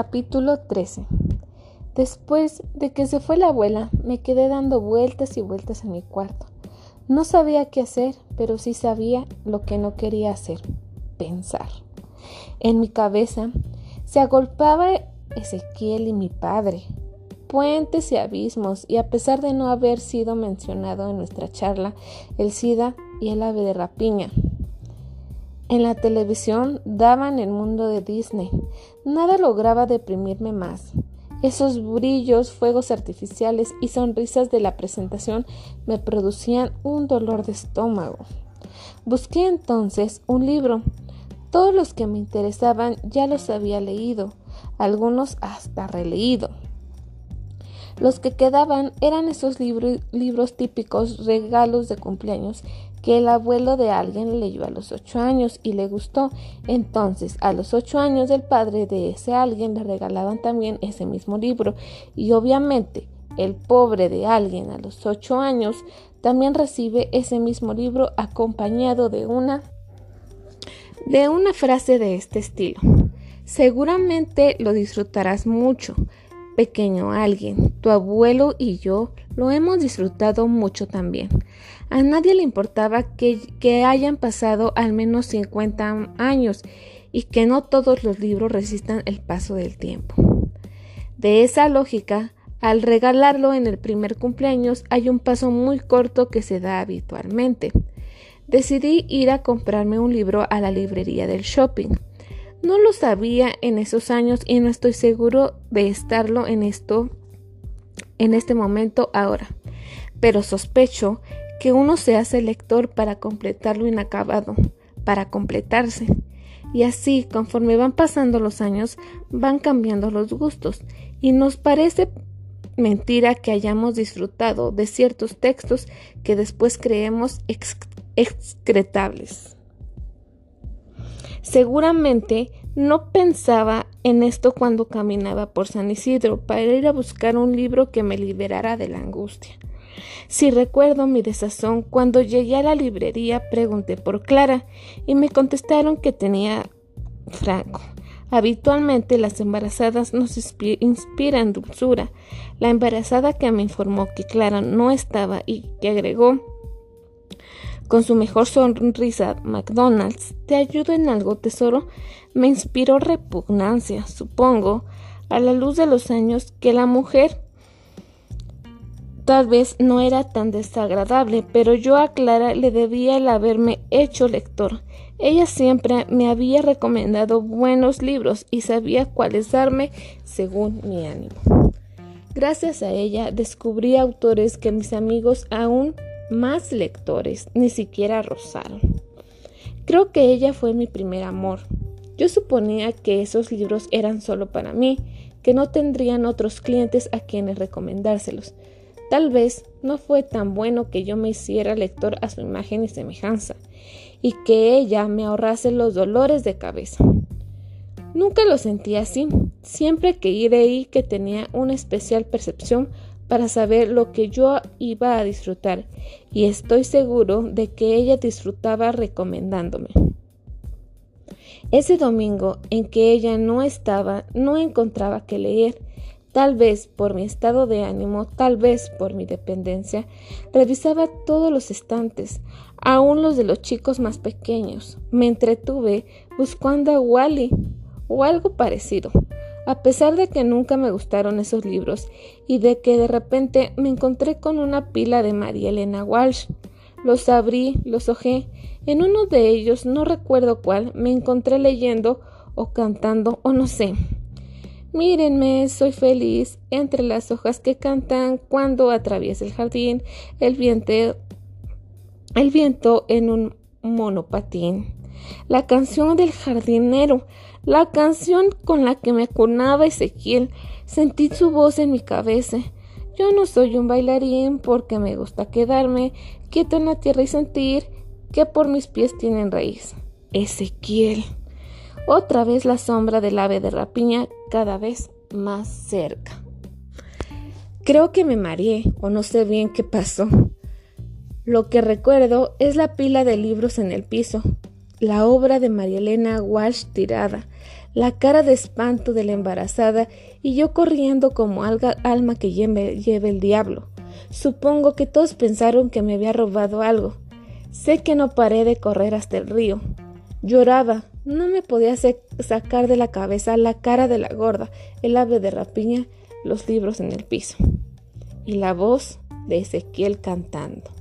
Capítulo 13 Después de que se fue la abuela, me quedé dando vueltas y vueltas en mi cuarto. No sabía qué hacer, pero sí sabía lo que no quería hacer, pensar. En mi cabeza se agolpaba Ezequiel y mi padre, puentes y abismos, y a pesar de no haber sido mencionado en nuestra charla, el SIDA y el ave de rapiña. En la televisión daban el mundo de Disney. Nada lograba deprimirme más. Esos brillos, fuegos artificiales y sonrisas de la presentación me producían un dolor de estómago. Busqué entonces un libro. Todos los que me interesaban ya los había leído, algunos hasta releído. Los que quedaban eran esos libros típicos regalos de cumpleaños que el abuelo de alguien leyó a los ocho años y le gustó. Entonces, a los ocho años del padre de ese alguien le regalaban también ese mismo libro. Y obviamente, el pobre de alguien a los ocho años también recibe ese mismo libro acompañado de una de una frase de este estilo. Seguramente lo disfrutarás mucho, pequeño alguien. Tu abuelo y yo lo hemos disfrutado mucho también. A nadie le importaba que, que hayan pasado al menos 50 años y que no todos los libros resistan el paso del tiempo. De esa lógica, al regalarlo en el primer cumpleaños hay un paso muy corto que se da habitualmente. Decidí ir a comprarme un libro a la librería del shopping. No lo sabía en esos años y no estoy seguro de estarlo en esto en este momento ahora, pero sospecho que uno se hace lector para completar lo inacabado, para completarse. Y así, conforme van pasando los años, van cambiando los gustos, y nos parece mentira que hayamos disfrutado de ciertos textos que después creemos excretables. Seguramente no pensaba en esto cuando caminaba por San Isidro para ir a buscar un libro que me liberara de la angustia. Si recuerdo mi desazón, cuando llegué a la librería pregunté por Clara y me contestaron que tenía Franco. Habitualmente las embarazadas nos inspiran dulzura. La embarazada que me informó que Clara no estaba y que agregó con su mejor sonrisa, McDonald's, ¿te ayudo en algo, tesoro? Me inspiró repugnancia, supongo, a la luz de los años, que la mujer tal vez no era tan desagradable, pero yo a Clara le debía el haberme hecho lector. Ella siempre me había recomendado buenos libros y sabía cuáles darme según mi ánimo. Gracias a ella descubrí autores que mis amigos aún más lectores ni siquiera rozaron. Creo que ella fue mi primer amor. Yo suponía que esos libros eran solo para mí, que no tendrían otros clientes a quienes recomendárselos. Tal vez no fue tan bueno que yo me hiciera lector a su imagen y semejanza, y que ella me ahorrase los dolores de cabeza. Nunca lo sentí así. Siempre que creí que tenía una especial percepción para saber lo que yo iba a disfrutar y estoy seguro de que ella disfrutaba recomendándome. Ese domingo en que ella no estaba, no encontraba que leer. Tal vez por mi estado de ánimo, tal vez por mi dependencia, revisaba todos los estantes, aun los de los chicos más pequeños. Me entretuve buscando a Wally o algo parecido a pesar de que nunca me gustaron esos libros y de que de repente me encontré con una pila de María Elena Walsh. Los abrí, los ojé. En uno de ellos, no recuerdo cuál, me encontré leyendo o cantando o no sé. Mírenme, soy feliz entre las hojas que cantan cuando atraviesa el jardín el viento, el viento en un monopatín. La canción del jardinero la canción con la que me acunaba Ezequiel. Sentí su voz en mi cabeza. Yo no soy un bailarín porque me gusta quedarme quieto en la tierra y sentir que por mis pies tienen raíz. Ezequiel. Otra vez la sombra del ave de rapiña cada vez más cerca. Creo que me mareé o no sé bien qué pasó. Lo que recuerdo es la pila de libros en el piso, la obra de María Elena Walsh tirada, la cara de espanto de la embarazada y yo corriendo como alma que lleve, el diablo. Supongo que todos pensaron que me había robado algo. Sé que no paré de correr hasta el río. Lloraba, no me podía sacar de la cabeza la cara de la gorda, el ave de rapiña, los libros en el piso y la voz de Ezequiel cantando.